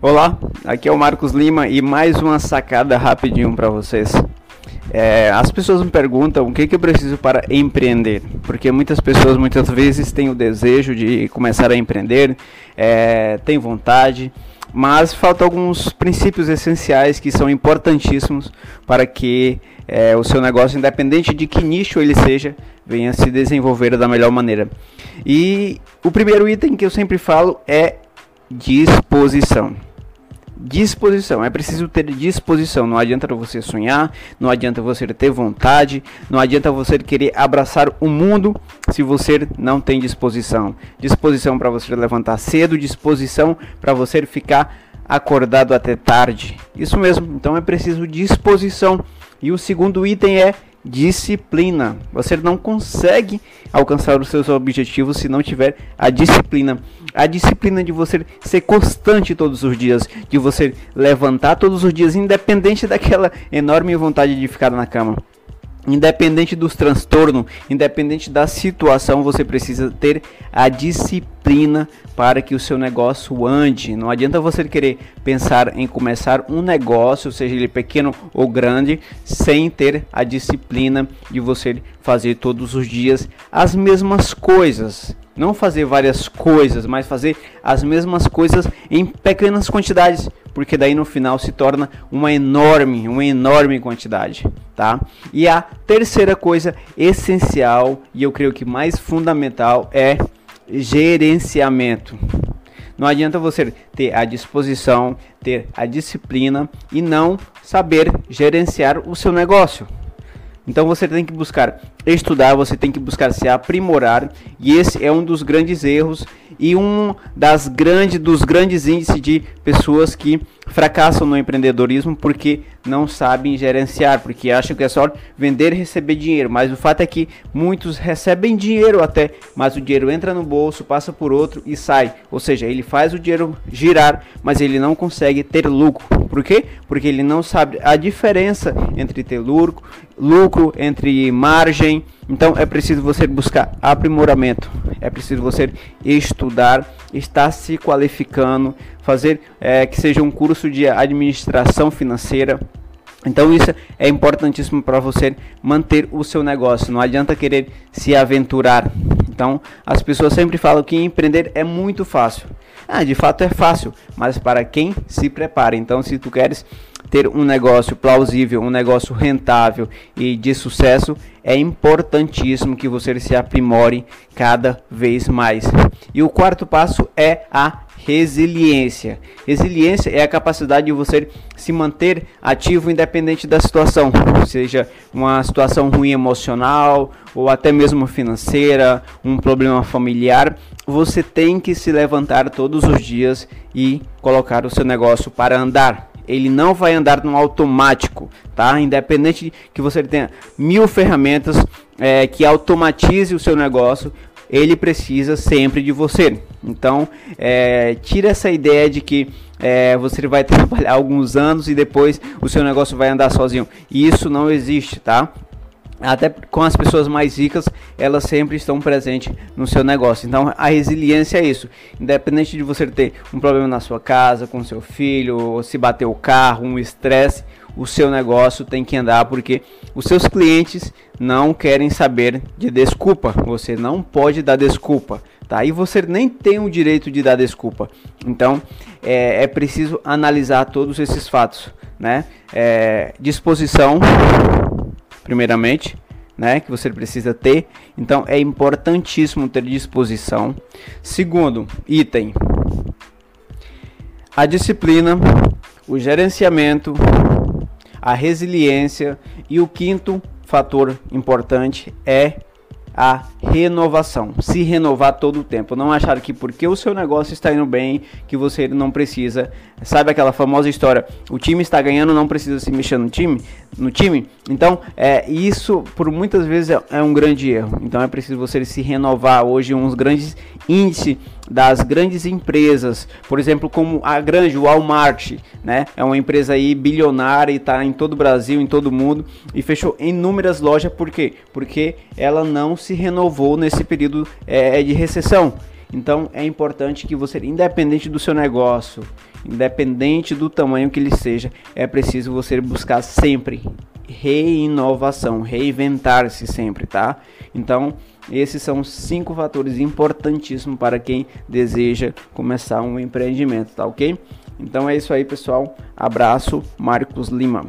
Olá, aqui é o Marcos Lima e mais uma sacada rapidinho para vocês. É, as pessoas me perguntam o que, que eu preciso para empreender, porque muitas pessoas muitas vezes têm o desejo de começar a empreender, é, têm vontade, mas faltam alguns princípios essenciais que são importantíssimos para que é, o seu negócio, independente de que nicho ele seja, venha se desenvolver da melhor maneira. E o primeiro item que eu sempre falo é disposição disposição. É preciso ter disposição. Não adianta você sonhar, não adianta você ter vontade, não adianta você querer abraçar o mundo se você não tem disposição. Disposição para você levantar cedo, disposição para você ficar acordado até tarde. Isso mesmo. Então é preciso disposição. E o segundo item é disciplina. Você não consegue alcançar os seus objetivos se não tiver a disciplina. A disciplina de você ser constante todos os dias, de você levantar todos os dias, independente daquela enorme vontade de ficar na cama. Independente dos transtornos, independente da situação, você precisa ter a disciplina para que o seu negócio ande. Não adianta você querer pensar em começar um negócio, seja ele pequeno ou grande, sem ter a disciplina de você fazer todos os dias as mesmas coisas. Não fazer várias coisas, mas fazer as mesmas coisas em pequenas quantidades porque daí no final se torna uma enorme, uma enorme quantidade, tá? E a terceira coisa essencial e eu creio que mais fundamental é gerenciamento. Não adianta você ter a disposição, ter a disciplina e não saber gerenciar o seu negócio. Então você tem que buscar estudar, você tem que buscar se aprimorar, e esse é um dos grandes erros e um das grandes dos grandes índices de pessoas que fracassam no empreendedorismo porque não sabem gerenciar, porque acham que é só vender e receber dinheiro, mas o fato é que muitos recebem dinheiro até, mas o dinheiro entra no bolso, passa por outro e sai. Ou seja, ele faz o dinheiro girar, mas ele não consegue ter lucro. Por quê? Porque ele não sabe a diferença entre ter lucro, lucro entre margem. Então é preciso você buscar aprimoramento, é preciso você estudar, estar se qualificando, fazer é, que seja um curso de administração financeira. Então isso é importantíssimo para você manter o seu negócio. Não adianta querer se aventurar. Então as pessoas sempre falam que empreender é muito fácil. Ah, de fato é fácil, mas para quem se prepara. Então, se tu queres ter um negócio plausível, um negócio rentável e de sucesso, é importantíssimo que você se aprimore cada vez mais. E o quarto passo é a resiliência. Resiliência é a capacidade de você se manter ativo independente da situação, seja uma situação ruim emocional ou até mesmo financeira, um problema familiar. Você tem que se levantar todos os dias e colocar o seu negócio para andar ele não vai andar no automático, tá? Independente de que você tenha mil ferramentas é, que automatize o seu negócio, ele precisa sempre de você. Então, é, tira essa ideia de que é, você vai trabalhar alguns anos e depois o seu negócio vai andar sozinho. Isso não existe, tá? Até com as pessoas mais ricas, elas sempre estão presentes no seu negócio. Então, a resiliência é isso. Independente de você ter um problema na sua casa, com seu filho, se bater o carro, um estresse, o seu negócio tem que andar porque os seus clientes não querem saber de desculpa. Você não pode dar desculpa, tá? E você nem tem o direito de dar desculpa. Então é, é preciso analisar todos esses fatos, né? É, disposição, primeiramente. Né, que você precisa ter. Então é importantíssimo ter disposição. Segundo item, a disciplina, o gerenciamento a resiliência e o quinto fator importante é a renovação, se renovar todo o tempo, não achar que porque o seu negócio está indo bem, que você não precisa, sabe aquela famosa história, o time está ganhando, não precisa se mexer no time, no time. Então, é isso por muitas vezes é, é um grande erro. Então é preciso você se renovar. Hoje uns grandes índices das grandes empresas, por exemplo, como a grande Walmart, né? É uma empresa aí bilionária e está em todo o Brasil, em todo o mundo e fechou inúmeras lojas. Por quê? Porque ela não se renovou nesse período é, de recessão. Então é importante que você, independente do seu negócio, independente do tamanho que ele seja, é preciso você buscar sempre reinovação, reinventar-se sempre, tá? Então, esses são cinco fatores importantíssimos para quem deseja começar um empreendimento, tá ok? Então é isso aí, pessoal. Abraço, Marcos Lima.